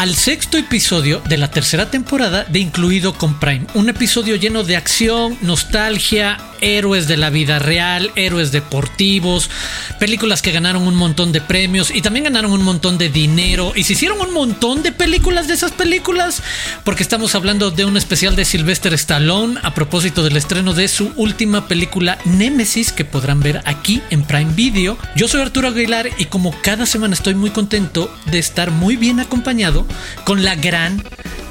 al sexto episodio de la tercera temporada de Incluido con Prime. Un episodio lleno de acción, nostalgia, héroes de la vida real, héroes deportivos, películas que ganaron un montón de premios y también ganaron un montón de dinero y se hicieron un montón de películas de esas películas porque estamos hablando de un especial de Sylvester Stallone a propósito del estreno de su última película Nemesis que podrán ver aquí en Prime Video. Yo soy Arturo Aguilar y como cada semana estoy muy contento de estar muy bien acompañado con la gran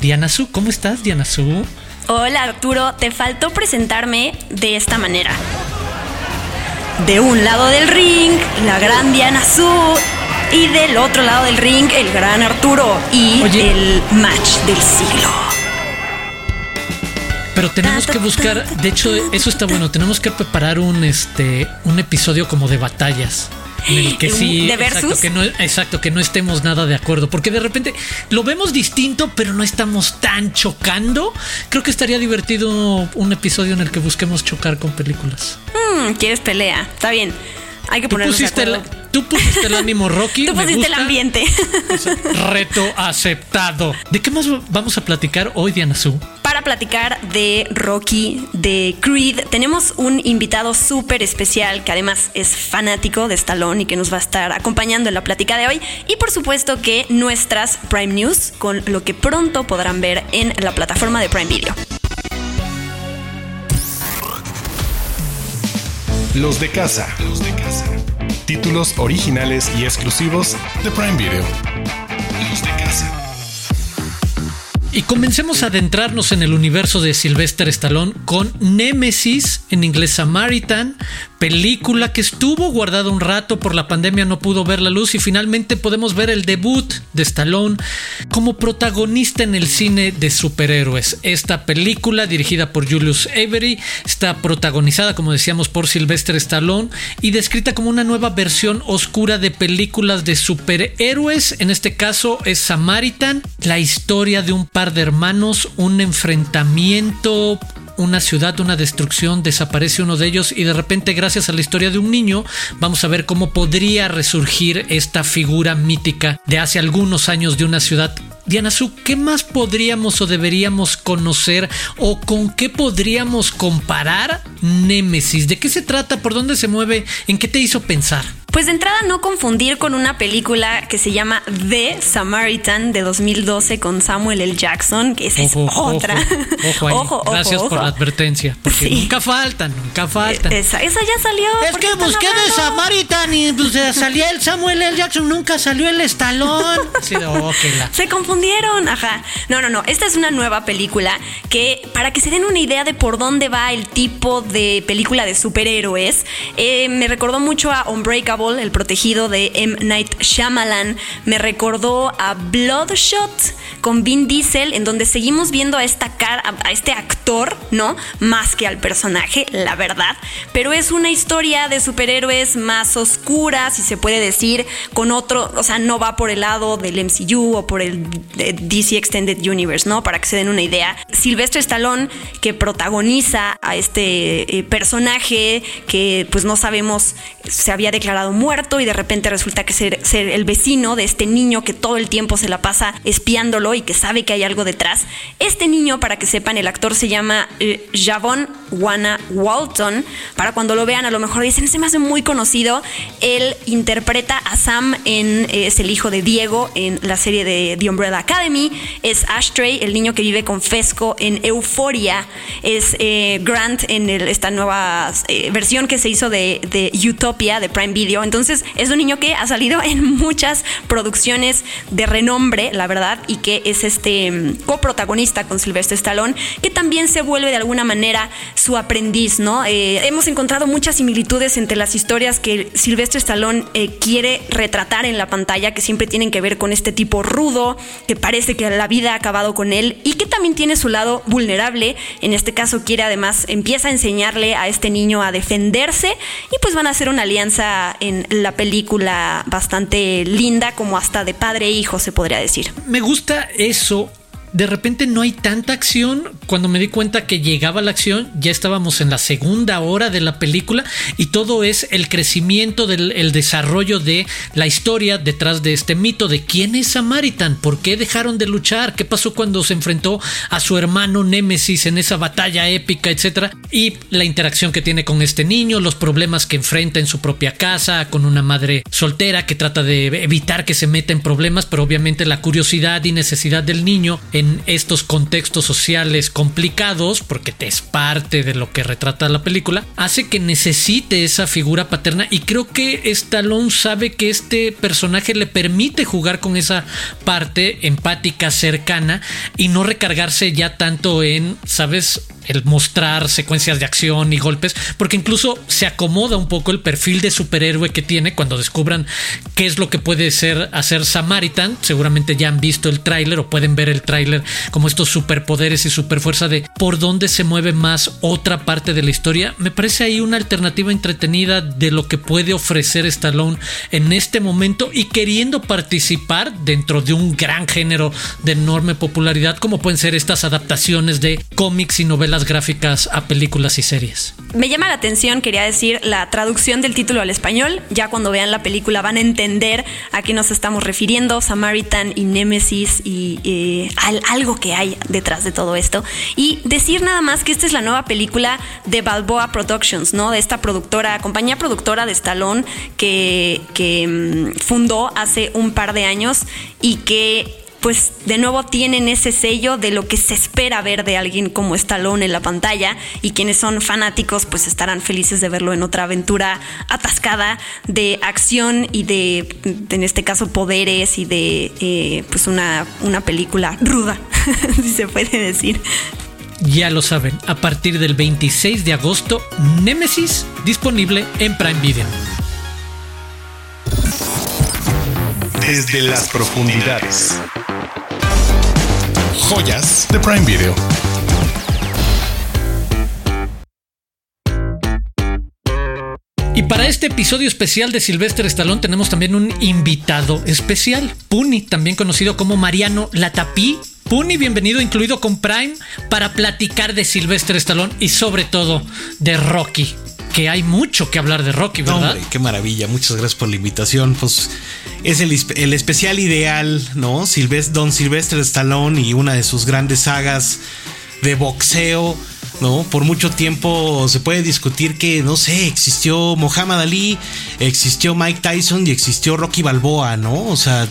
Diana Su. ¿Cómo estás, Diana Su? Hola, Arturo. Te faltó presentarme de esta manera. De un lado del ring, la gran Diana Su. Y del otro lado del ring, el gran Arturo. Y el match del siglo. Pero tenemos que buscar, de hecho, eso está bueno. Tenemos que preparar un este un episodio como de batallas que sí, ¿De versus? Exacto que, no, exacto, que no estemos nada de acuerdo, porque de repente lo vemos distinto, pero no estamos tan chocando. Creo que estaría divertido un episodio en el que busquemos chocar con películas. Hmm, ¿Quieres pelea? Está bien. Hay que ponernos de acuerdo. Tú pusiste el ánimo Rocky. Tú pusiste el ambiente. Reto aceptado. ¿De qué más vamos a platicar hoy, Diana Su? Para platicar de Rocky, de Creed, tenemos un invitado súper especial que además es fanático de Stallone y que nos va a estar acompañando en la plática de hoy. Y por supuesto que nuestras Prime News, con lo que pronto podrán ver en la plataforma de Prime Video. Los de casa. Los de casa. Títulos originales y exclusivos de Prime Video. Los de casa. Y comencemos a adentrarnos en el universo de Sylvester Stallone con Nemesis, en inglés Samaritan, película que estuvo guardada un rato por la pandemia, no pudo ver la luz y finalmente podemos ver el debut de Stallone como protagonista en el cine de superhéroes. Esta película, dirigida por Julius Avery, está protagonizada, como decíamos, por Sylvester Stallone y descrita como una nueva versión oscura de películas de superhéroes. En este caso es Samaritan, la historia de un de hermanos, un enfrentamiento, una ciudad, una destrucción, desaparece uno de ellos y de repente gracias a la historia de un niño vamos a ver cómo podría resurgir esta figura mítica de hace algunos años de una ciudad. Diana Su, ¿qué más podríamos o deberíamos conocer o con qué podríamos comparar Némesis? ¿De qué se trata? ¿Por dónde se mueve? ¿En qué te hizo pensar? Pues de entrada no confundir con una película que se llama The Samaritan de 2012 con Samuel L. Jackson, que esa es otra. Ojo, Gracias por la advertencia, porque nunca faltan, nunca faltan. Esa, esa ya salió. Es que busqué The Samaritan y pues, salía el Samuel L. Jackson, nunca salió el Estalón. Se confundieron, ajá. No, no, no, esta es una nueva película que para que se den una idea de por dónde va el tipo de película de superhéroes, eh, me recordó mucho a Unbreakable el protegido de M. Night Shyamalan, me recordó a Bloodshot con Vin Diesel, en donde seguimos viendo a esta cara, a este actor, ¿no? Más que al personaje, la verdad. Pero es una historia de superhéroes más oscura, si se puede decir, con otro, o sea, no va por el lado del MCU o por el DC Extended Universe, ¿no? Para que se den una idea. Silvestre Stallone, que protagoniza a este eh, personaje que pues no sabemos, se había declarado muerto y de repente resulta que ser, el vecino de este niño que todo el tiempo se la pasa espiándolo y que sabe que hay algo detrás. Este niño, para que sepan, el actor se llama eh, Javon Wana Walton. Para cuando lo vean, a lo mejor dicen, se me hace muy conocido. Él interpreta a Sam eh, es el hijo de Diego en la serie de The Umbrella Academy. Es Ashtray, el niño que vive con Fesco en Euphoria. Es eh, Grant en esta nueva versión que se hizo de Utopia, de Prime Video entonces es un niño que ha salido en muchas producciones de renombre, la verdad, y que es este mm, coprotagonista con Sylvester Stallone, que también se vuelve de alguna manera su aprendiz, ¿no? Eh, hemos encontrado muchas similitudes entre las historias que Sylvester Stallone eh, quiere retratar en la pantalla, que siempre tienen que ver con este tipo rudo, que parece que la vida ha acabado con él y que también tiene su lado vulnerable. En este caso quiere además, empieza a enseñarle a este niño a defenderse y pues van a hacer una alianza en la película bastante linda, como hasta de padre e hijo, se podría decir. Me gusta eso de repente no hay tanta acción. Cuando me di cuenta que llegaba la acción, ya estábamos en la segunda hora de la película y todo es el crecimiento del el desarrollo de la historia detrás de este mito de quién es Samaritan, por qué dejaron de luchar, qué pasó cuando se enfrentó a su hermano Némesis en esa batalla épica, etcétera, y la interacción que tiene con este niño, los problemas que enfrenta en su propia casa, con una madre soltera que trata de evitar que se meta en problemas, pero obviamente la curiosidad y necesidad del niño en estos contextos sociales complicados, porque te es parte de lo que retrata la película, hace que necesite esa figura paterna y creo que Stallone sabe que este personaje le permite jugar con esa parte empática cercana y no recargarse ya tanto en, ¿sabes? El mostrar secuencias de acción y golpes, porque incluso se acomoda un poco el perfil de superhéroe que tiene cuando descubran qué es lo que puede ser hacer Samaritan. Seguramente ya han visto el tráiler o pueden ver el tráiler como estos superpoderes y superfuerza de por dónde se mueve más otra parte de la historia. Me parece ahí una alternativa entretenida de lo que puede ofrecer Stallone en este momento y queriendo participar dentro de un gran género de enorme popularidad como pueden ser estas adaptaciones de cómics y novelas gráficas a películas y series. Me llama la atención, quería decir, la traducción del título al español. Ya cuando vean la película van a entender a qué nos estamos refiriendo, Samaritan y Nemesis y algo que hay detrás de todo esto. Y decir nada más que esta es la nueva película de Balboa Productions, ¿no? De esta productora, compañía productora de Stallone que, que mm, fundó hace un par de años y que pues de nuevo tienen ese sello de lo que se espera ver de alguien como Stallone en la pantalla y quienes son fanáticos pues estarán felices de verlo en otra aventura atascada de acción y de, en este caso, poderes y de eh, pues una, una película ruda, si se puede decir. Ya lo saben, a partir del 26 de agosto, Nemesis disponible en Prime Video. Desde las profundidades joyas de Prime Video. Y para este episodio especial de Sylvester Stallone tenemos también un invitado especial, Puni, también conocido como Mariano Latapí. Puni, bienvenido, incluido con Prime, para platicar de Sylvester Stallone y sobre todo de Rocky que hay mucho que hablar de Rocky, ¿verdad? Hombre, qué maravilla. Muchas gracias por la invitación. Pues es el, especial ideal, ¿no? Don Sylvester Stallone y una de sus grandes sagas de boxeo. ¿no? Por mucho tiempo se puede discutir que, no sé, existió Muhammad Ali, existió Mike Tyson y existió Rocky Balboa, ¿no? O sea,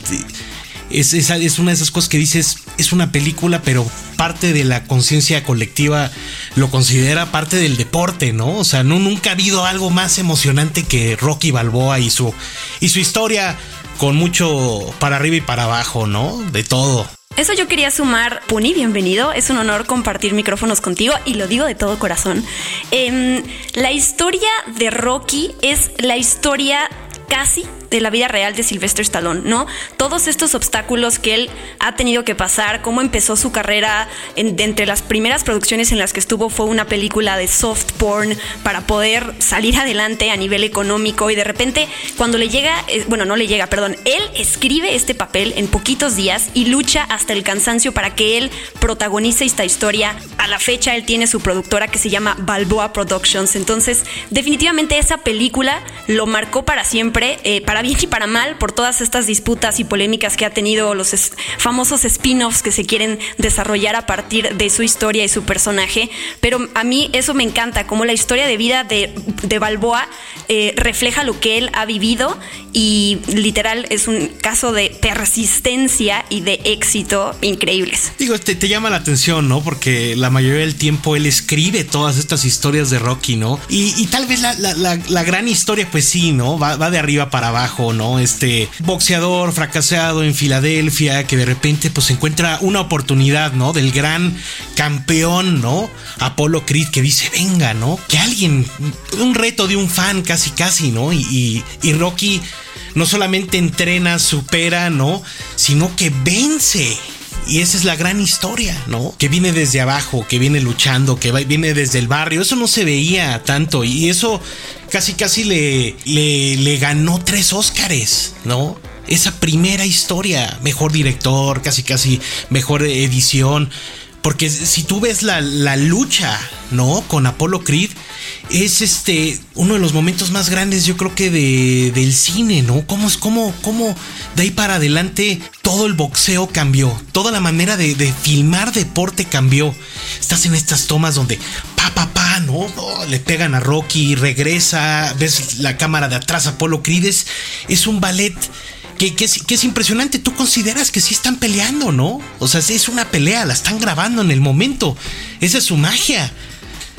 es, es, una de esas cosas que dices, es una película, pero parte de la conciencia colectiva lo considera parte del deporte, ¿no? O sea, no, nunca ha habido algo más emocionante que Rocky Balboa y su, y su historia con mucho para arriba y para abajo, ¿no? De todo. Eso yo quería sumar, Puni, bienvenido. Es un honor compartir micrófonos contigo y lo digo de todo corazón. Em, la historia de Rocky es la historia casi de la vida real de Sylvester Stallone, ¿no? Todos estos obstáculos que él ha tenido que pasar, cómo empezó su carrera, de entre las primeras producciones en las que estuvo fue una película de soft porn para poder salir adelante a nivel económico y de repente cuando le llega, eh, bueno, no le llega, perdón, él escribe este papel en poquitos días y lucha hasta el cansancio para que él protagonice esta historia. A la fecha él tiene su productora que se llama Balboa Productions, entonces definitivamente esa película lo marcó para siempre, eh, para bien y para mal por todas estas disputas y polémicas que ha tenido los famosos spin-offs que se quieren desarrollar a partir de su historia y su personaje. Pero a mí eso me encanta, como la historia de vida de, de Balboa eh, refleja lo que él ha vivido y literal es un caso de persistencia y de éxito increíbles. Digo, te, te llama la atención, ¿no? Porque la mayoría del tiempo él escribe todas estas historias de Rocky, ¿no? Y, tal vez la, la, gran historia, pues sí, ¿no? Va, va de arriba para abajo ¿no? Este boxeador fracasado en Filadelfia que de repente pues encuentra una oportunidad, ¿no? Del gran campeón, ¿no? Apolo Creed que dice, venga, ¿no? Que alguien, un reto de un fan casi, casi, ¿no? Y, y, Rocky no solamente entrena, supera, ¿no? Sino que vence Y esa es la gran historia, ¿no? Que viene desde abajo, que viene luchando, que viene desde el barrio. Eso no se veía tanto y eso casi casi le, le, le ganó tres Óscares, ¿no? Esa primera historia, mejor director, casi casi mejor edición. Porque si tú ves la, la lucha, ¿no? Con Apollo Creed, es este uno de los momentos más grandes, yo creo que de, del cine, ¿no? ¿Cómo, cómo, cómo de ahí para adelante todo el boxeo cambió, toda la manera de, filmar deporte cambió. Estás en estas tomas donde pa, pa, pa, ¿no? le pegan a Rocky, regresa, ves la cámara de atrás, Apolo Creed, es, es un ballet que, es, impresionante. Tú consideras que sí están peleando, ¿no? O sea, es una pelea, la están grabando en el momento. Esa es su magia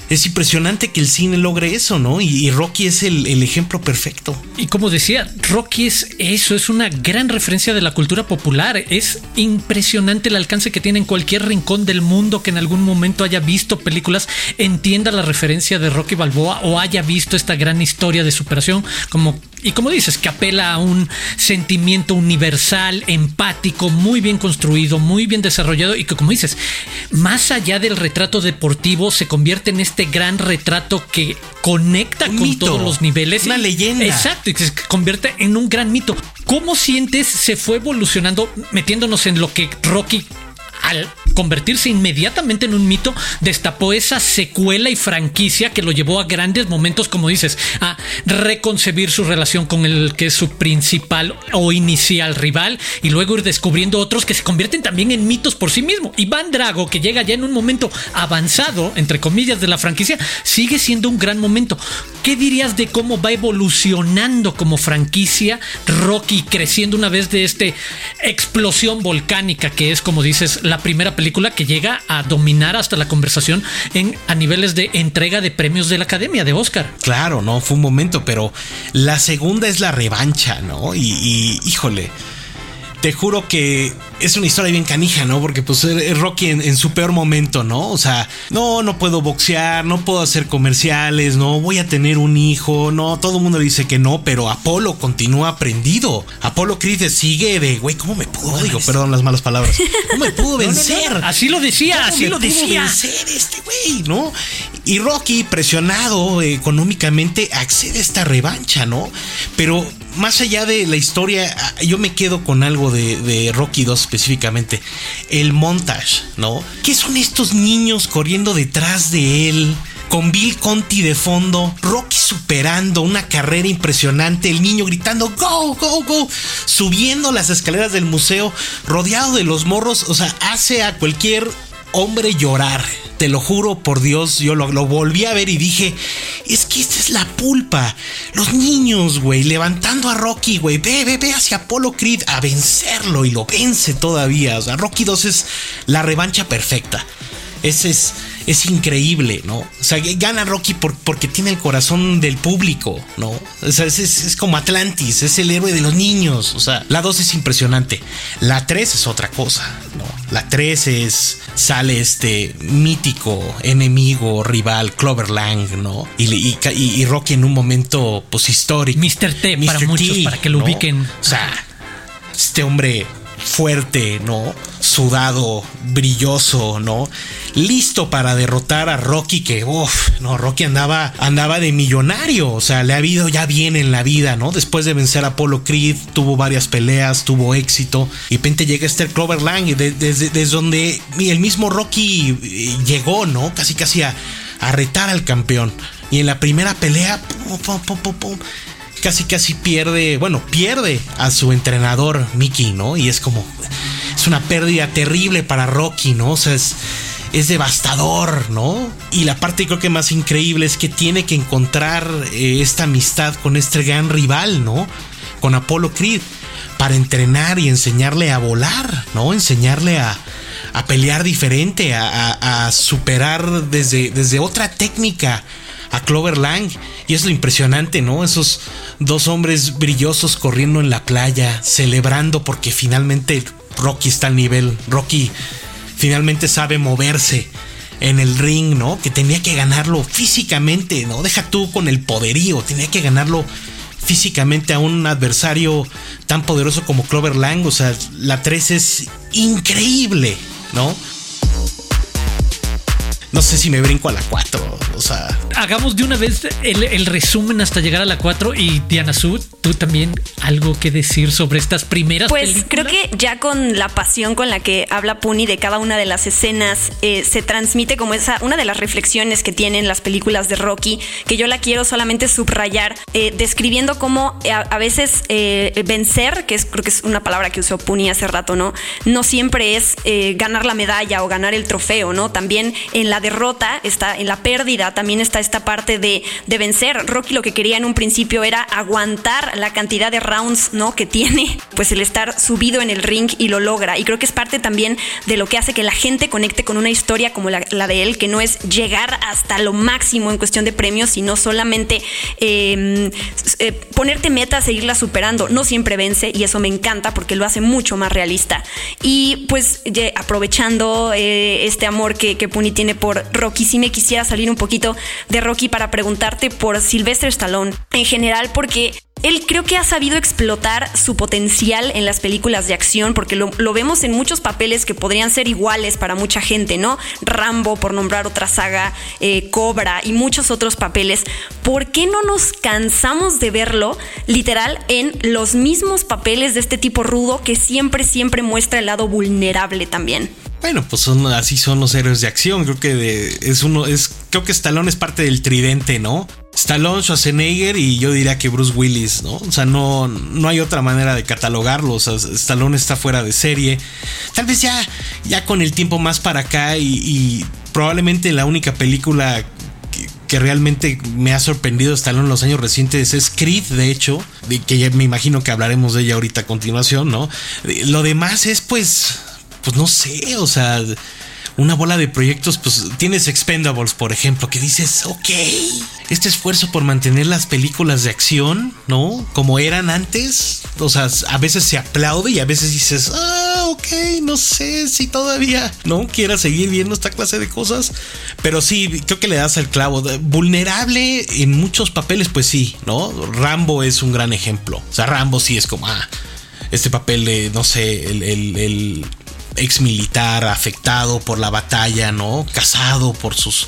es impresionante que el cine logre eso, ¿no? Y, Rocky es el, ejemplo perfecto. Y como decía, Rocky es eso, es una gran referencia de la cultura popular. Es impresionante el alcance que tiene en cualquier rincón del mundo que en algún momento haya visto películas, entienda la referencia de Rocky Balboa o haya visto esta gran historia de superación como y como dices, que apela a un sentimiento universal, empático, muy bien construido, muy bien desarrollado y que como dices, más allá del retrato deportivo, se convierte en este gran retrato que conecta con todos los niveles. Una leyenda. Exacto, y que se convierte en un gran mito. ¿Cómo sientes se fue evolucionando metiéndonos en lo que Rocky al convertirse inmediatamente en un mito, destapó esa secuela y franquicia que lo llevó a grandes momentos, como dices, a reconcebir su relación con el que es su principal o inicial rival y luego ir descubriendo otros que se convierten también en mitos por sí mismo. Iván Drago, que llega ya en un momento avanzado, entre comillas, de la franquicia, sigue siendo un gran momento. ¿Qué dirías de cómo va evolucionando como franquicia Rocky creciendo una vez de esta explosión volcánica que es, como dices, la primera película que llega a dominar hasta la conversación en, a niveles de entrega de premios de la Academia de Oscar. Claro, no, fue un momento, pero la segunda es la revancha, ¿no? Y, y híjole te juro que es una historia bien canija, ¿no? Porque pues es Rocky en, su peor momento, ¿no? O sea, no, no puedo boxear, no puedo hacer comerciales, no, voy a tener un hijo, no, todo el mundo dice que no, pero Apolo continúa prendido. Apolo Creed sigue de, güey, ¿cómo me pudo? Digo, perdón las malas palabras. ¿Cómo me pudo vencer? así lo decía, así lo decía. vencer este güey, ¿no? Y Rocky, presionado económicamente, accede a esta revancha, ¿no? Pero más allá de la historia, yo me quedo con algo de, Rocky 2 específicamente. El montage, ¿no? ¿Qué son estos niños corriendo detrás de él? Con Bill Conti de fondo, Rocky superando una carrera impresionante, el niño gritando go, go, go, subiendo las escaleras del museo, rodeado de los morros, o sea, hace a cualquier hombre llorar. Te lo juro por Dios, yo lo, volví a ver y dije, es que esta es la pulpa. Los niños, güey, levantando a Rocky, güey, ve, ve, ve hacia Apollo Creed a vencerlo y lo vence todavía. O sea, Rocky 2 es la revancha perfecta. Ese es es increíble, ¿no? O sea, gana Rocky porque tiene el corazón del público, ¿no? O sea, es, como Atlantis, es el héroe de los niños. O sea, la 2 es impresionante. La 3 es otra cosa, ¿no? La 3 es. Sale este mítico enemigo, rival, Clover Lang, ¿no? Y, Rocky en un momento, pues histórico. Mr. T para muchos, para que lo ubiquen. O sea, este hombre fuerte, ¿no? Sudado, brilloso, ¿no? Listo para derrotar a Rocky que, uff, no, Rocky andaba, andaba de millonario, o sea, le ha habido ya bien en la vida, ¿no? Después de vencer a Apollo Creed, tuvo varias peleas, tuvo éxito, y de repente llega este Clover Lang, desde, donde el mismo Rocky eh, llegó, ¿no? Casi casi a, a retar al campeón. Y en la primera pelea, pum, pum, pum, casi casi pierde, bueno, pierde a su entrenador Mickey, ¿no? Y es como, es una pérdida terrible para Rocky, ¿no? O sea, es, devastador, ¿no? Y la parte creo que más increíble es que tiene que encontrar eh, esta amistad con este gran rival, ¿no? Con Apollo Creed, para entrenar y enseñarle a volar, ¿no? Enseñarle a, a pelear diferente, a, a, superar desde, desde otra técnica a Clover Lang. Y es lo impresionante, ¿no? Esos dos hombres brillosos corriendo en la playa, celebrando porque finalmente Rocky está al nivel. Rocky finalmente sabe moverse en el ring, ¿no? Que tenía que ganarlo físicamente, ¿no? Deja tú con el poderío, tenía que ganarlo físicamente a un adversario tan poderoso como Clover Lang. O sea, la 3 es increíble, ¿no? No sé si me brinco a la 4, o sea... Hagamos de una vez el, resumen hasta llegar a la 4 y Diana Sud, tú también algo que decir sobre estas primeras Pues creo que ya con la pasión con la que habla Puni de cada una de las escenas, eh, se transmite como esa, una de las reflexiones que tienen las películas de Rocky, que yo la quiero solamente subrayar, eh, describiendo cómo eh, a, veces vencer, que es, creo que es una palabra que usó Puni hace rato, ¿no? No siempre es ganar la medalla o ganar el trofeo, ¿no? También en la derrota, está en la pérdida, también está esta parte de, de, vencer. Rocky lo que quería en un principio era aguantar la cantidad de rounds ¿no? que tiene, pues el estar subido en el ring y lo logra. Y creo que es parte también de lo que hace que la gente conecte con una historia como la, de él, que no es llegar hasta lo máximo en cuestión de premios, sino solamente em, eh, ponerte metas, seguirla superando. No siempre vence y eso me encanta porque lo hace mucho más realista. Y pues aprovechando eh, este amor que, que Puni tiene por Rocky. Si me quisiera salir un poquito de Rocky para preguntarte por Sylvester Stallone en general, porque él creo que ha sabido explotar su potencial en las películas de acción, porque lo, vemos en muchos papeles que podrían ser iguales para mucha gente, ¿no? Rambo, por nombrar otra saga, eh, Cobra y muchos otros papeles. ¿Por qué no nos cansamos de verlo literal en los mismos papeles de este tipo rudo que siempre, siempre muestra el lado vulnerable también? Bueno, pues son así son los héroes de acción. Creo que es uno, creo que Stallone es parte del tridente, ¿no? Stallone, Schwarzenegger y yo diría que Bruce Willis, ¿no? O sea, no, no hay otra manera de catalogarlo. Stallone está fuera de serie. Tal vez ya, ya con el tiempo más para acá y, probablemente la única película que, realmente me ha sorprendido Stallone en los años recientes es Creed, de hecho, de que ya me imagino que hablaremos de ella ahorita a continuación, ¿no? Lo demás es pues pues no sé, o sea, una bola de proyectos, pues tienes Expendables, por ejemplo, que dices, ok, este esfuerzo por mantener las películas de acción, ¿no? Como eran antes, o sea, a veces se aplaude y a veces dices, ah, ok, no sé si todavía, ¿no? Quiera seguir viendo esta clase de cosas, pero sí, creo que le das el clavo. Vulnerable en muchos papeles, pues sí, ¿no? Rambo es un gran ejemplo, o sea, Rambo sí es como, ah, este papel de, no sé, el ex militar afectado por la batalla, ¿no? Casado por sus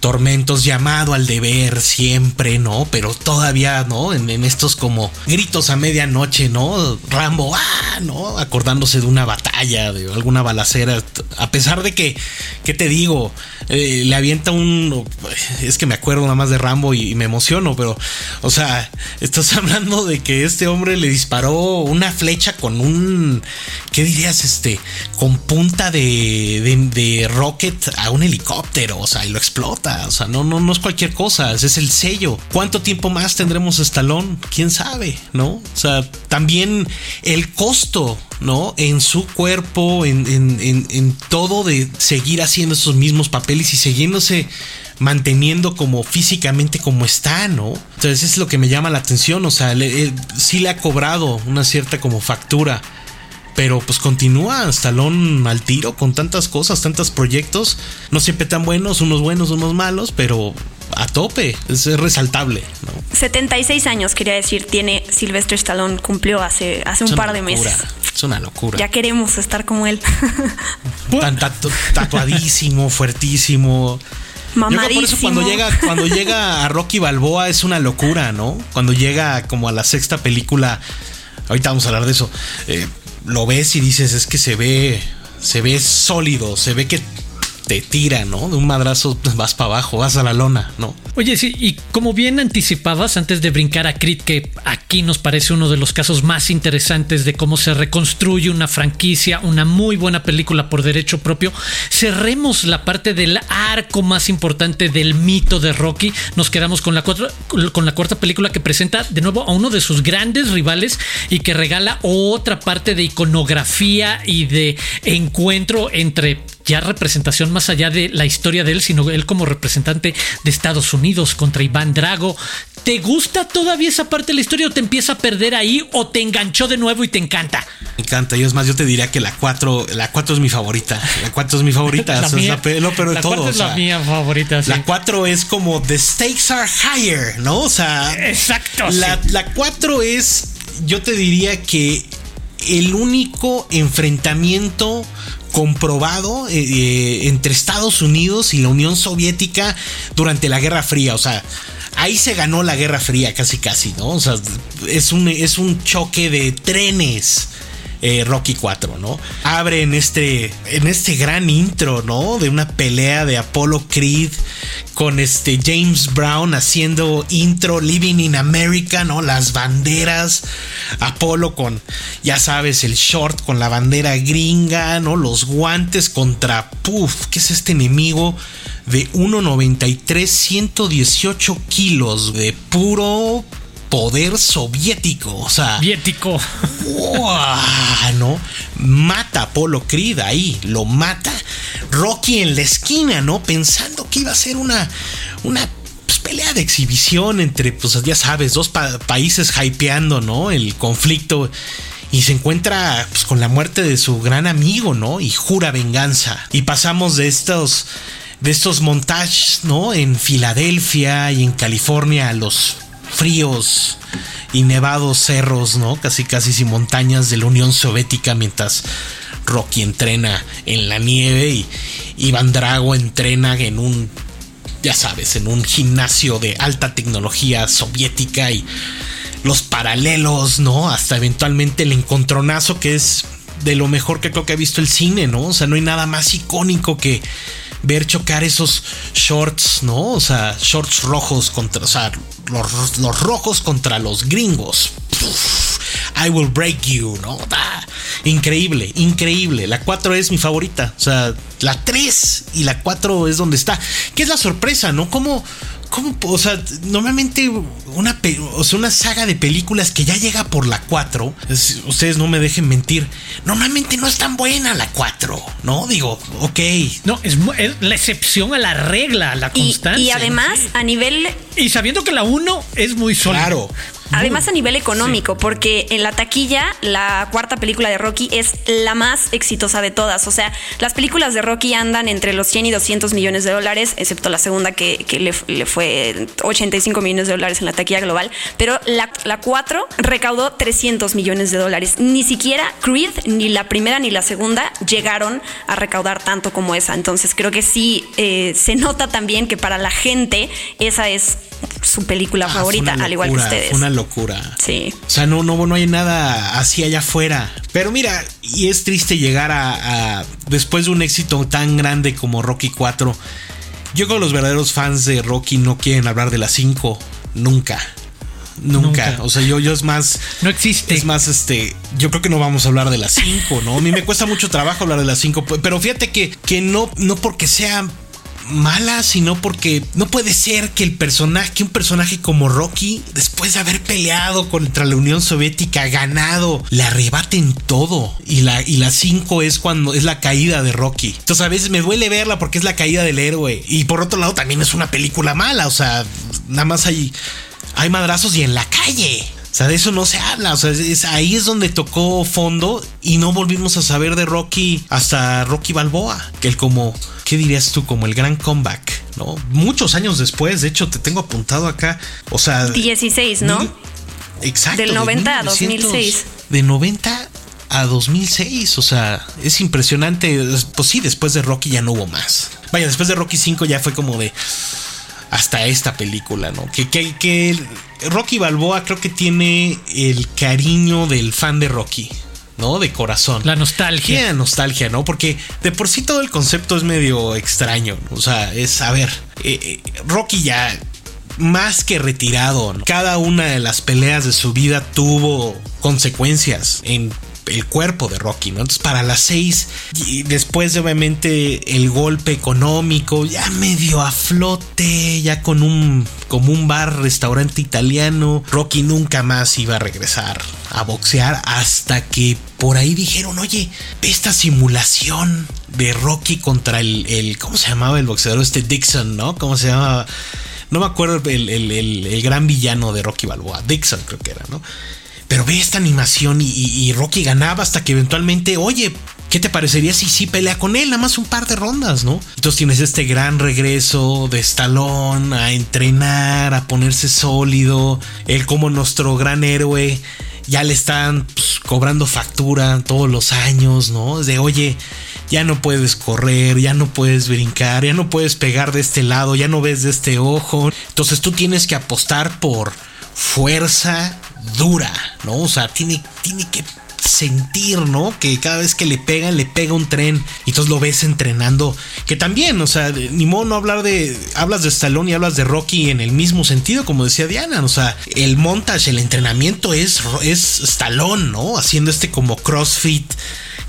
tormentos, llamado al deber siempre, ¿no? Pero todavía, ¿no? En, estos como gritos a medianoche, ¿no? Rambo, ah, ¿no? Acordándose de una batalla, de alguna balacera, a pesar de que, ¿qué te digo? Eh, le avienta un... Es que me acuerdo nada más de Rambo y, me emociono, pero, o sea, estás hablando de que este hombre le disparó una flecha con un... ¿Qué dirías? Este, con punta de, de, de rocket a un helicóptero, o sea, y lo explota. O sea, no, no, no es cualquier cosa, es el sello. ¿Cuánto tiempo más tendremos Estalón? ¿Quién sabe? ¿No? O sea, también el costo, ¿no? En su cuerpo, en, en todo de seguir haciendo esos mismos papeles y siguiéndose manteniendo como físicamente como está, ¿no? Entonces es lo que me llama la atención, o sea, sí le ha cobrado una cierta como factura pero pues continúa Stallone al tiro con tantas cosas, tantos proyectos, no siempre tan buenos, unos buenos, unos malos, pero a tope, es resaltable. 76 años, quería decir, tiene Sylvester Stallone, cumplió hace, hace un par de meses. Es una locura. Ya queremos estar como él. Tan, tatuadísimo, fuertísimo. Mamadísimo. por eso cuando llega, cuando llega a Rocky Balboa es una locura, ¿no? Cuando llega como a la sexta película, ahorita vamos a hablar de eso. Eh, lo ves y dices, es que se ve, se ve sólido, se ve que te tira, ¿no? De un madrazo vas para abajo, vas a la lona, ¿no? Oye, sí, y como bien anticipabas antes de brincar a Creed, que aquí nos parece uno de los casos más interesantes de cómo se reconstruye una franquicia, una muy buena película por derecho propio, cerremos la parte del arco más importante del mito de Rocky. Nos quedamos con la, con la cuarta película que presenta de nuevo a uno de sus grandes rivales y que regala otra parte de iconografía y de encuentro entre ya representación más allá de la historia de él, sino él como representante de Estados Unidos contra Iván Drago. ¿Te gusta todavía esa parte de la historia o te empieza a perder ahí o te enganchó de nuevo y te encanta? Me encanta, y es más, yo te diría que la 4, la 4 es mi favorita. La 4 es mi favorita, la es la, pero de todo. es la mía favorita. La 4 es como the stakes are higher, ¿no? O sea, exacto. La, la 4 es, yo te diría que el único enfrentamiento comprobado eh, eh, entre Estados Unidos y la Unión Soviética durante la Guerra Fría. O sea, ahí se ganó la Guerra Fría casi casi, ¿no? O sea, es un, es un choque de trenes. Eh, Rocky 4, ¿no? Abre en este, en este gran intro, ¿no? De una pelea de Apollo Creed con este James Brown haciendo intro Living in America, ¿no? Las banderas, Apolo con, ya sabes, el short con la bandera gringa, ¿no? Los guantes contra, puff, ¿qué es este enemigo? De 1,93, 118 kilos de puro poder soviético, o sea, Soviético. ¿no? Mata a Apolo Creed ahí, lo mata. Rocky en la esquina, ¿no? Pensando que iba a ser una, una pues, pelea de exhibición entre, pues ya sabes, dos pa países hypeando, ¿no? El conflicto. Y se encuentra pues, con la muerte de su gran amigo, ¿no? Y jura venganza. Y pasamos de estos de estos montajes, ¿no? En Filadelfia y en California a los fríos y nevados cerros, ¿no? Casi casi sin montañas de la Unión Soviética mientras Rocky entrena en la nieve y Iván Drago entrena en un, ya sabes, en un gimnasio de alta tecnología soviética y los paralelos, ¿no? Hasta eventualmente el encontronazo que es de lo mejor que creo que ha visto el cine, ¿no? O sea, no hay nada más icónico que ver chocar esos shorts, ¿no? O sea, shorts rojos contra, o sea, los, los rojos contra los gringos. I will break you, ¿no? Ah, increíble, increíble. La 4 es mi favorita. O sea, la 3 y la 4 es donde está. ¿Qué es la sorpresa, no? ¿Cómo, ¿Cómo? O sea, normalmente una, o sea, una saga de películas que ya llega por la 4, ustedes no me dejen mentir, normalmente no es tan buena la 4, ¿no? Digo, ok. No, es, es la excepción a la regla, a la constancia. Y, y además, a nivel... Y sabiendo que la 1 es muy sólida. Claro. Además a nivel económico, sí. porque en la taquilla la cuarta película de Rocky es la más exitosa de todas. O sea, las películas de Rocky andan entre los 100 y 200 millones de dólares, excepto la segunda que, que le, le, fue 85 millones de dólares en la taquilla global. Pero la, la 4 recaudó 300 millones de dólares. Ni siquiera Creed, ni la primera ni la segunda llegaron a recaudar tanto como esa. Entonces creo que sí eh, se nota también que para la gente esa es su película ah, favorita, locura, al igual que ustedes. Fue una locura. Sí. O sea, no, no, no hay nada así allá afuera. Pero mira, y es triste llegar a, a después de un éxito tan grande como Rocky 4. Yo creo que los verdaderos fans de Rocky no quieren hablar de las 5 nunca. Nunca. Nunca. O sea, yo, yo es más. No existe. Es más, este. Yo creo que no vamos a hablar de las 5, ¿no? A mí me cuesta mucho trabajo hablar de las 5. Pero fíjate que, que no, no porque sea mala, sino porque no puede ser que el personaje, que un personaje como Rocky, después de haber peleado contra la Unión Soviética, ganado, le arrebaten todo. Y la, y la 5 es cuando es la caída de Rocky. Entonces a veces me duele verla porque es la caída del héroe. Y por otro lado también es una película mala. O sea, nada más hay, hay madrazos y en la calle. O sea, de eso no se habla. O sea, es, ahí es donde tocó fondo y no volvimos a saber de Rocky hasta Rocky Balboa. Que él como, ¿qué dirías tú? Como el gran comeback, ¿no? Muchos años después, de hecho, te tengo apuntado acá. O sea... 16, ¿no? Mil, exacto. Del 90 a 2006. De 90 a 2006. O sea, es impresionante. Pues sí, después de Rocky ya no hubo más. Vaya, después de Rocky 5 ya fue como de hasta esta película, ¿no? Que, que, que, Rocky Balboa creo que tiene el cariño del fan de Rocky, ¿no? De corazón. La nostalgia. Tiene nostalgia, ¿no? Porque de por sí todo el concepto es medio extraño. O sea, es, a ver, eh, Rocky ya más que retirado. ¿no? Cada una de las peleas de su vida tuvo consecuencias en el cuerpo de Rocky, ¿no? Entonces para las seis, y después de obviamente el golpe económico, ya medio a flote, ya con un como un bar, restaurante italiano, Rocky nunca más iba a regresar a boxear hasta que por ahí dijeron, oye, esta simulación de Rocky contra el, el ¿cómo se llamaba el boxeador este Dixon, ¿no? ¿Cómo se llamaba? No me acuerdo el, el, el, el gran villano de Rocky Balboa, Dixon creo que era, ¿no? Pero ve esta animación y, Rocky ganaba hasta que eventualmente, oye, ¿qué te parecería si sí pelea con él? Nada más un par de rondas, ¿no? Entonces tienes este gran regreso de Stallone a entrenar, a ponerse sólido, él como nuestro gran héroe ya le están pues, cobrando factura todos los años, ¿no? De, oye, ya no puedes correr, ya no puedes brincar, ya no puedes pegar de este lado, ya no ves de este ojo. Entonces tú tienes que apostar por fuerza dura, ¿no? O sea, tiene, tiene que sentir, ¿no? Que cada vez que le pegan, le pega un tren. Y entonces lo ves entrenando. Que también, o sea, ni modo no hablar de. Hablas de Stallone y hablas de Rocky en el mismo sentido, como decía Diana. O sea, el montage, el entrenamiento es, es Stallone, ¿no? Haciendo este como CrossFit,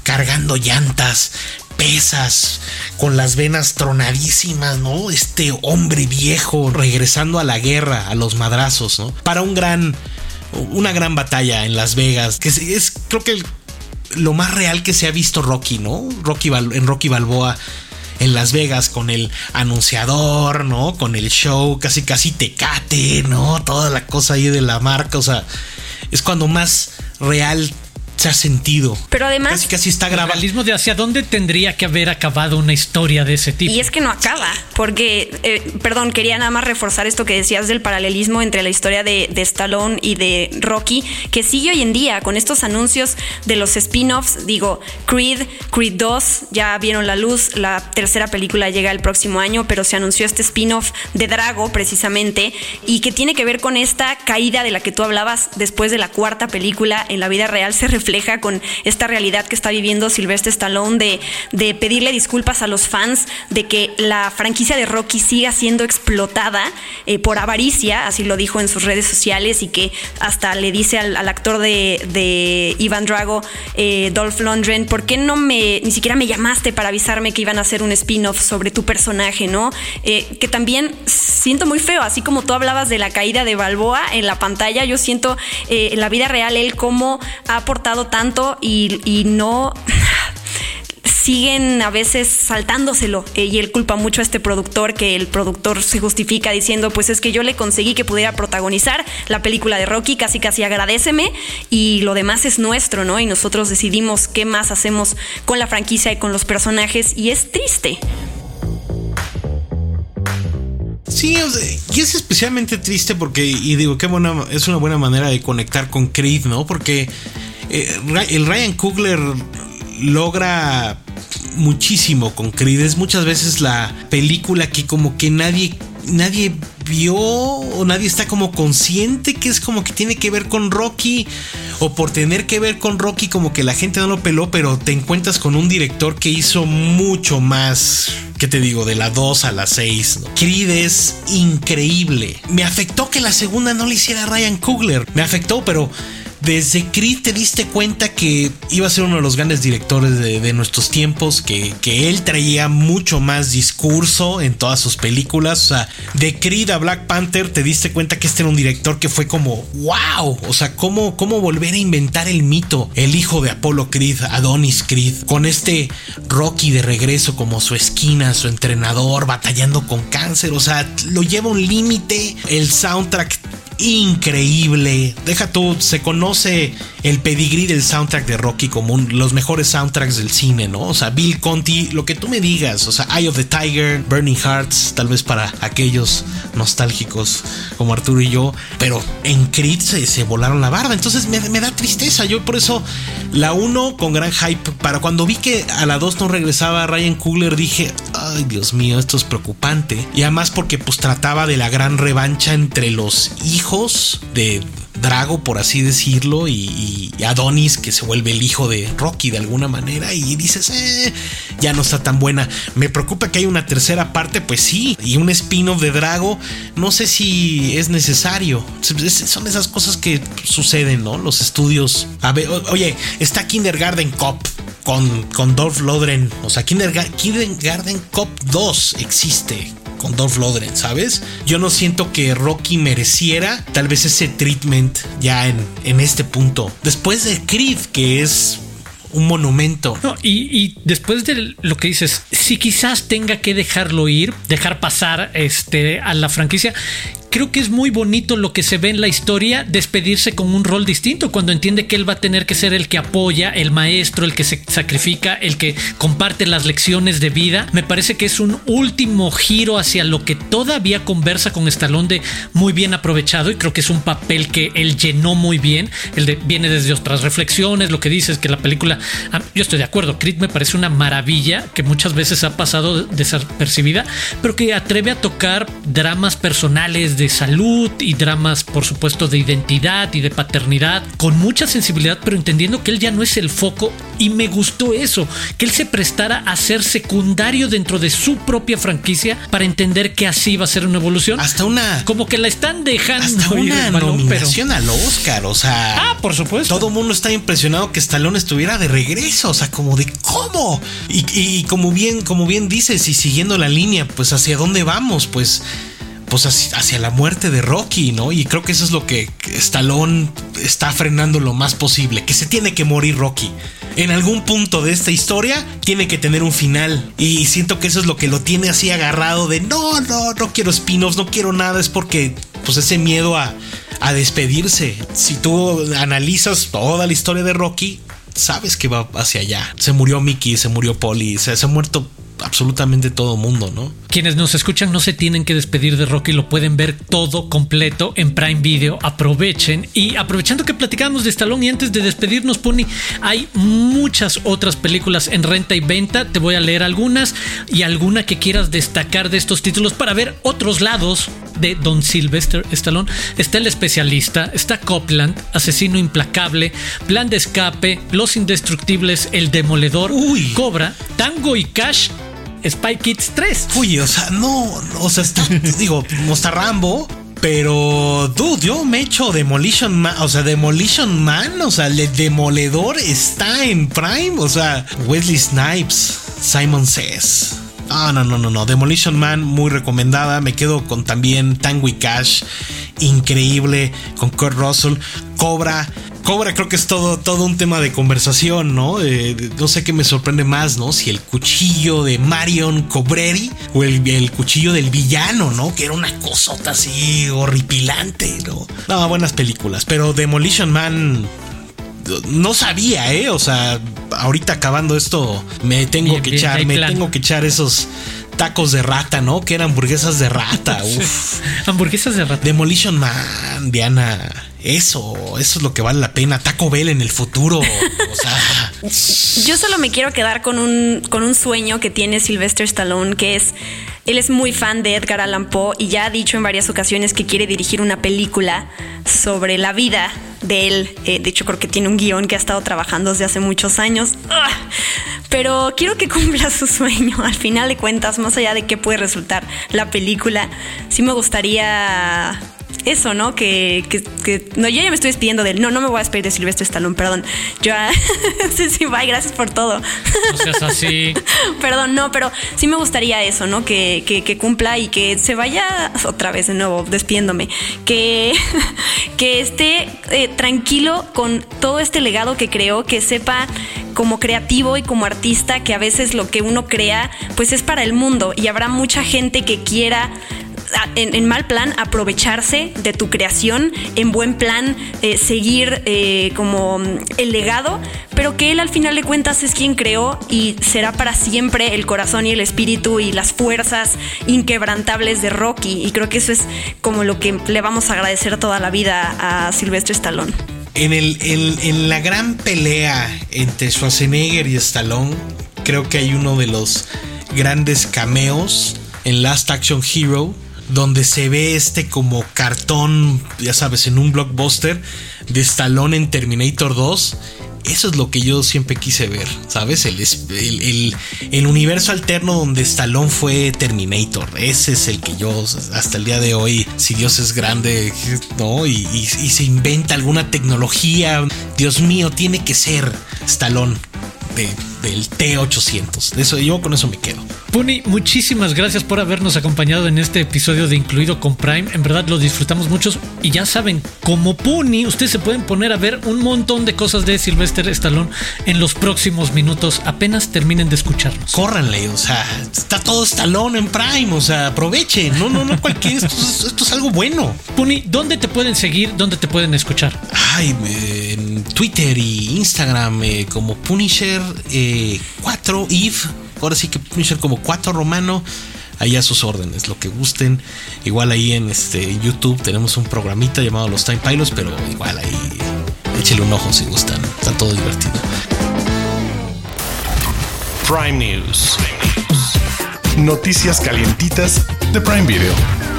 cargando llantas, pesas, con las venas tronadísimas, ¿no? Este hombre viejo regresando a la guerra, a los madrazos, ¿no? Para un gran una gran batalla en Las Vegas, que es, creo que lo más real que se ha visto Rocky, ¿no? Rocky en Rocky Balboa en Las Vegas con el anunciador, ¿no? Con el show, casi casi tecate, ¿no? Toda la cosa ahí de la marca, o sea, es cuando más real se ha sentido. Pero además. Casi, casi está grabado. realismo de hacia dónde tendría que haber acabado una historia de ese tipo. Y es que no acaba, porque, eh, perdón, quería nada más reforzar esto que decías del paralelismo entre la historia de, de, Stallone y de Rocky, que sigue hoy en día con estos anuncios de los spin-offs. Digo, Creed, Creed 2, ya vieron la luz. La tercera película llega el próximo año, pero se anunció este spin-off de Drago, precisamente, y que tiene que ver con esta caída de la que tú hablabas después de la cuarta película en la vida real. Se refleja con esta realidad que está viviendo Sylvester Stallone de, de pedirle disculpas a los fans de que la franquicia de Rocky siga siendo explotada eh, por avaricia, así lo dijo en sus redes sociales y que hasta le dice al, actor de, de, Ivan Drago, eh, Dolph Lundgren, ¿por qué no me, ni siquiera me llamaste para avisarme que iban a hacer un spin-off sobre tu personaje, ¿no? Eh, que también siento muy feo, así como tú hablabas de la caída de Balboa en la pantalla, yo siento en la vida real él cómo ha aportado tanto y, no siguen a veces saltándoselo. Eh, y él culpa mucho a este productor que el productor se justifica diciendo pues es que yo le conseguí que pudiera protagonizar la película de Rocky casi casi agradeceme y lo demás es nuestro no y nosotros decidimos qué más hacemos con la franquicia y con los personajes y es triste. Sí, y es especialmente triste porque, y digo, qué buena, es una buena manera de conectar con Creed, ¿no? Porque eh, el Ryan Coogler logra muchísimo con Creed. Es muchas veces la película que como que nadie nadie vio o nadie está como consciente que es como que tiene que ver con Rocky o por tener que ver con Rocky como que la gente no lo peló, pero te encuentras con un director que hizo mucho más, ¿qué te digo? De la 2 a la 6. Creed es increíble. Me afectó que la segunda no le hiciera Ryan Coogler. Me afectó, pero desde Creed te diste cuenta que iba a ser uno de los grandes directores de, nuestros tiempos, que, que, él traía mucho más discurso en todas sus películas. O sea, de Creed a Black Panther te diste cuenta que este era un director que fue como, wow, o sea, cómo, cómo volver a inventar el mito, el hijo de Apollo Creed, Adonis Creed, con este Rocky de regreso como su esquina, su entrenador, batallando con cáncer, o sea, lo lleva un límite, el soundtrack increíble. Deja tú, se conoce el pedigrí del soundtrack de Rocky como los mejores soundtracks del cine, ¿no? O sea, Bill Conti, lo que tú me digas, o sea, Eye of the Tiger, Burning Hearts, tal vez para aquellos nostálgicos como Arturo y yo, pero en Creed se, volaron la barda, entonces me, da tristeza, yo por eso la uno con gran hype, para cuando vi que a la 2 no regresaba Ryan Coogler dije, ay Dios mío, esto es preocupante, y además porque pues trataba de la gran revancha entre los hijos de Drago, por así decirlo, y, Adonis, que se vuelve el hijo de Rocky de alguna manera, y dices, eh, ya no está tan buena. Me preocupa que hay una tercera parte, pues sí, y un spin-off de Drago, no sé si es necesario. Son esas cosas que suceden, ¿no? Los estudios. A ver, oye, está Kindergarten Cop. Con, con Dolph Lodren, o sea, Kindergarten Cop 2 existe con Dolph Lundgren, ¿sabes? Yo no siento que Rocky mereciera tal vez ese treatment ya en, en este punto. Después de Creed, que es un monumento. y, después de lo que dices, si quizás tenga que dejarlo ir, dejar pasar este, a la franquicia, creo que es muy bonito lo que se ve en la historia, despedirse con un rol distinto, cuando entiende que él va a tener que ser el que apoya, el maestro, el que se sacrifica, el que comparte las lecciones de vida. Me parece que es un último giro hacia lo que todavía conversa con Stallone muy bien aprovechado y creo que es un papel que él llenó muy bien. El de viene desde otras reflexiones, lo que dice es que la película, ah, yo estoy de acuerdo, Creed me parece una maravilla que muchas veces ha pasado desapercibida, pero que atreve a tocar dramas personales de salud y dramas, por supuesto, de identidad y de paternidad con mucha sensibilidad, pero entendiendo que él ya no es el foco y me gustó eso, que él se prestara a ser secundario dentro de su propia franquicia para entender que así va a ser una evolución. Hasta una. Como que la están dejando. Hasta una nominación al Oscar, o sea. Ah, por supuesto. Todo el mundo está impresionado que Stallone estuviera de regreso, o sea, como de cómo. Y, y como bien, como bien dices, y siguiendo la línea, pues hacia dónde vamos, pues pues hacia, la muerte de Rocky, ¿no? Y creo que eso es lo que Stallone está frenando lo más posible, que se tiene que morir Rocky. En algún punto de esta historia tiene que tener un final. Y siento que eso es lo que lo tiene así agarrado de no, no, no quiero spin-offs, no quiero nada. Es porque pues ese miedo a, a despedirse. Si tú analizas toda la historia de Rocky, sabes que va hacia allá. Se murió Mickey, se murió Polly, se, se ha muerto absolutamente todo mundo, ¿no? Quienes nos escuchan no se tienen que despedir de Rocky, lo pueden ver todo completo en Prime Video. Aprovechen y aprovechando que platicamos de Stallone y antes de despedirnos, Pony, hay muchas otras películas en renta y venta. Te voy a leer algunas y alguna que quieras destacar de estos títulos para ver otros lados de Don Sylvester Stallone. Está El Especialista, está Copland, Asesino Implacable, Plan de Escape, Los Indestructibles, El Demoledor, Uy. Cobra, Tango y Cash Spy Kids 3. Uy, o sea, no, o sea, está, digo, no está Rambo, pero, dude, yo me echo Demolition Man, o sea, Demolition Man, o sea, el demoledor está en Prime, o sea, Wesley Snipes, Simon Says. Ah, no, no, no, no. Demolition Man, muy recomendada. Me quedo con también Tango y Cash, increíble, con Kurt Russell. Cobra, Cobra creo que es todo, todo un tema de conversación, ¿no? no sé qué me sorprende más, ¿no? Si el cuchillo de Marion Cobreri o el, el, cuchillo del villano, ¿no? Que era una cosota así horripilante, ¿no? No, buenas películas, pero Demolition Man no sabía, ¿eh? O sea, ahorita acabando esto, me tengo que echar, me tengo que echar esos tacos de rata, ¿no? Que eran hamburguesas de rata. Uf. hamburguesas de rata. Demolition Man, Diana. Eso, eso es lo que vale la pena. Taco Bell en el futuro. O sea. Yo solo me quiero quedar con un, con un sueño que tiene Sylvester Stallone, que es. Él es muy fan de Edgar Allan Poe y ya ha dicho en varias ocasiones que quiere dirigir una película sobre la vida de él. Eh, de hecho, creo que tiene un guion que ha estado trabajando desde hace muchos años. ¡Ah! Pero quiero que cumpla su sueño. Al final de cuentas, más allá de qué puede resultar la película, sí me gustaría eso, ¿no? Que, que, no, yo ya me estoy despidiendo de él. No, no me voy a despedir de Silvestre Stallone, perdón. Yo, sí, sí, bye, gracias por todo. No seas así. perdón, no, pero sí me gustaría eso, ¿no? Que, que, cumpla y que se vaya otra vez de nuevo, despidiéndome. Que, que esté eh, tranquilo con todo este legado que creó, que sepa como creativo y como artista que a veces lo que uno crea pues es para el mundo y habrá mucha gente que quiera en, mal plan aprovecharse de tu creación, en buen plan eh, seguir eh, como mm, el legado, pero que él al final de cuentas es quien creó y será para siempre el corazón y el espíritu y las fuerzas inquebrantables de Rocky. Y creo que eso es como lo que le vamos a agradecer toda la vida a Silvestre Stallone. En, el, en la gran pelea entre Schwarzenegger y Stallone, creo que hay uno de los grandes cameos en Last Action Hero donde se ve este como cartón, ya sabes, en un blockbuster de Stallone en Terminator 2. Eso es lo que yo siempre quise ver, ¿sabes? El, el, el, universo alterno donde Stallone fue Terminator. Ese es el que yo, hasta el día de hoy, si Dios es grande, ¿no? Y, se inventa alguna tecnología, Dios mío, tiene que ser Stallone del T800. Eso, yo con eso me quedo. Puni, muchísimas gracias por habernos acompañado en este episodio de Incluido con Prime. En verdad lo disfrutamos mucho. Y ya saben, como Puni, ustedes se pueden poner a ver un montón de cosas de Sylvester Stallone en los próximos minutos. Apenas terminen de escucharnos. Córranle, o sea, está todo Stallone en Prime. O sea, aprovechen. No, no, no, cualquier. esto, es, esto es algo bueno. Puni, ¿dónde te pueden seguir? ¿Dónde te pueden escuchar? Ay, en Twitter y Instagram eh, como Punisher eh, 4 if. Ahora sí que Punisher como 4 romano. Ahí a sus órdenes, lo que gusten. Igual ahí en este YouTube tenemos un programita llamado Los Time Pilots, pero igual ahí échele un ojo si gustan. Está todo divertido. Prime News. Noticias calientitas de Prime Video.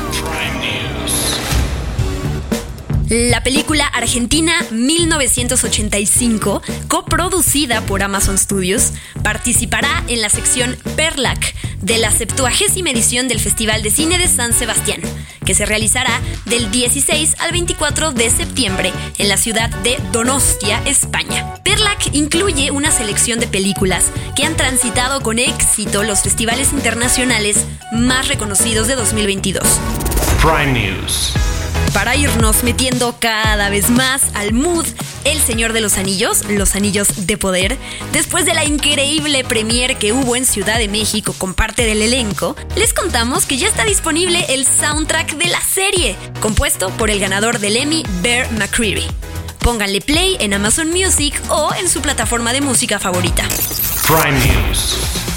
La película argentina 1985, coproducida por Amazon Studios, participará en la sección Perlac de la 70 edición del Festival de Cine de San Sebastián, que se realizará del 16 al 24 de septiembre en la ciudad de Donostia, España. Perlac incluye una selección de películas que han transitado con éxito los festivales internacionales más reconocidos de 2022. Prime News. Para irnos metiendo cada vez más al mood, El Señor de los Anillos, Los Anillos de Poder, después de la increíble premiere que hubo en Ciudad de México con parte del elenco, les contamos que ya está disponible el soundtrack de la serie, compuesto por el ganador del Emmy, Bear McCreary. Pónganle play en Amazon Music o en su plataforma de música favorita. Prime News.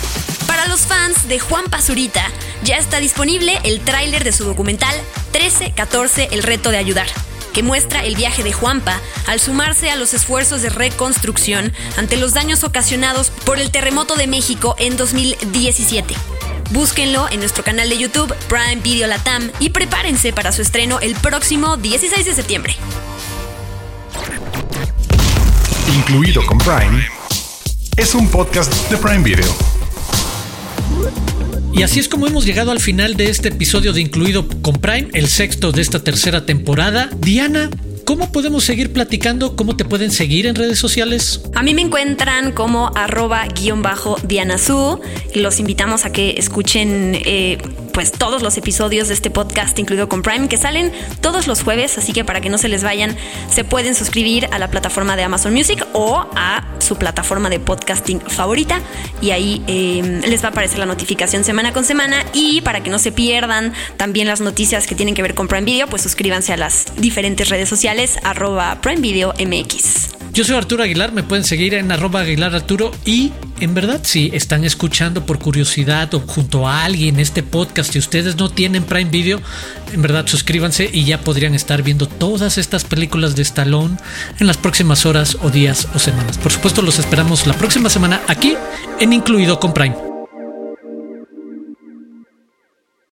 Para los fans de Juan Pazurita, ya está disponible el tráiler de su documental 1314 El reto de ayudar, que muestra el viaje de Juanpa al sumarse a los esfuerzos de reconstrucción ante los daños ocasionados por el terremoto de México en 2017. Búsquenlo en nuestro canal de YouTube Prime Video Latam y prepárense para su estreno el próximo 16 de septiembre. Incluido con Prime. Es un podcast de Prime Video. Y así es como hemos llegado al final de este episodio de Incluido con Prime, el sexto de esta tercera temporada. Diana, ¿cómo podemos seguir platicando? ¿Cómo te pueden seguir en redes sociales? A mí me encuentran como arroba guion bajo Dianazú. Los invitamos a que escuchen eh, pues todos los episodios de este podcast, incluido con Prime, que salen todos los jueves, así que para que no se les vayan, se pueden suscribir a la plataforma de Amazon Music o a su plataforma de podcasting favorita y ahí eh, les va a aparecer la notificación semana con semana y para que no se pierdan también las noticias que tienen que ver con Prime Video, pues suscríbanse a las diferentes redes sociales arroba Prime Video MX. Yo soy Arturo Aguilar, me pueden seguir en arroba Aguilar Arturo y en verdad si están escuchando por curiosidad o junto a alguien este podcast y ustedes no tienen Prime Video, en verdad suscríbanse y ya podrían estar viendo todas estas películas de Stallone en las próximas horas o días o semanas. Por supuesto los esperamos la próxima semana aquí en Incluido con Prime.